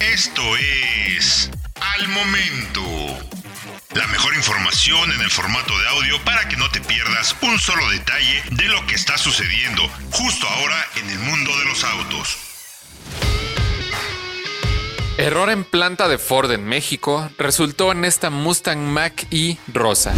Esto es Al Momento. La mejor información en el formato de audio para que no te pierdas un solo detalle de lo que está sucediendo justo ahora en el mundo de los autos. Error en planta de Ford en México resultó en esta Mustang Mach-E rosa.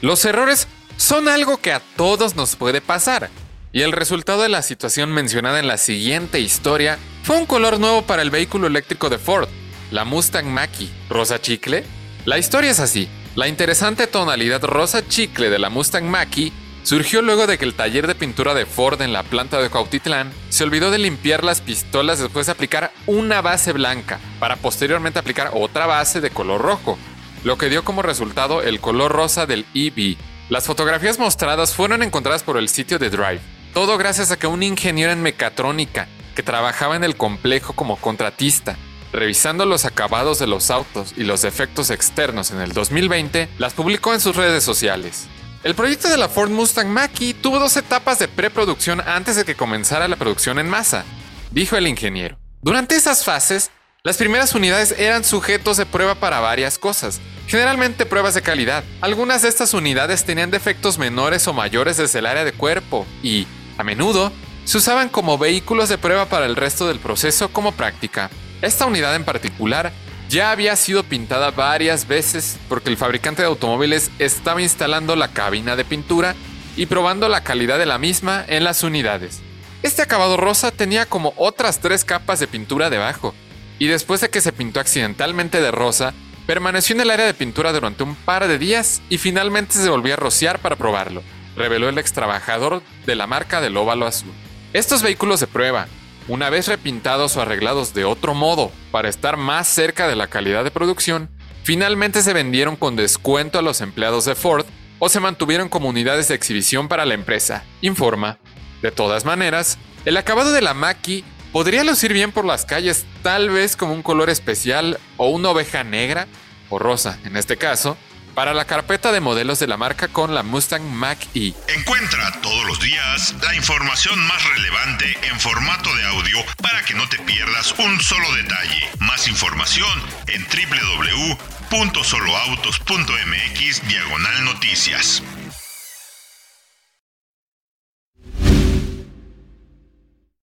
Los errores son algo que a todos nos puede pasar, y el resultado de la situación mencionada en la siguiente historia fue un color nuevo para el vehículo eléctrico de Ford, la Mustang Mach-E rosa chicle. La historia es así. La interesante tonalidad rosa chicle de la Mustang Mach-E surgió luego de que el taller de pintura de Ford en la planta de Cuautitlán se olvidó de limpiar las pistolas después de aplicar una base blanca, para posteriormente aplicar otra base de color rojo, lo que dio como resultado el color rosa del EV. Las fotografías mostradas fueron encontradas por el sitio de Drive, todo gracias a que un ingeniero en mecatrónica, que trabajaba en el complejo como contratista, revisando los acabados de los autos y los defectos externos en el 2020, las publicó en sus redes sociales. El proyecto de la Ford Mustang Mach-E tuvo dos etapas de preproducción antes de que comenzara la producción en masa, dijo el ingeniero. Durante esas fases, las primeras unidades eran sujetos de prueba para varias cosas, generalmente pruebas de calidad. Algunas de estas unidades tenían defectos menores o mayores desde el área de cuerpo y, a menudo, se usaban como vehículos de prueba para el resto del proceso como práctica. Esta unidad en particular ya había sido pintada varias veces porque el fabricante de automóviles estaba instalando la cabina de pintura y probando la calidad de la misma en las unidades. Este acabado rosa tenía como otras tres capas de pintura debajo, y después de que se pintó accidentalmente de rosa, permaneció en el área de pintura durante un par de días y finalmente se volvió a rociar para probarlo, reveló el ex trabajador de la marca del óvalo azul. Estos vehículos de prueba, una vez repintados o arreglados de otro modo para estar más cerca de la calidad de producción, finalmente se vendieron con descuento a los empleados de Ford o se mantuvieron como unidades de exhibición para la empresa, informa. De todas maneras, el acabado de la Maki podría lucir bien por las calles, tal vez como un color especial o una oveja negra, o rosa en este caso, para la carpeta de modelos de la marca con la Mustang Mach-E. Encuentra todos los días la información más relevante en formato de audio para que no te pierdas un solo detalle. Más información en www.soloautos.mx diagonal noticias.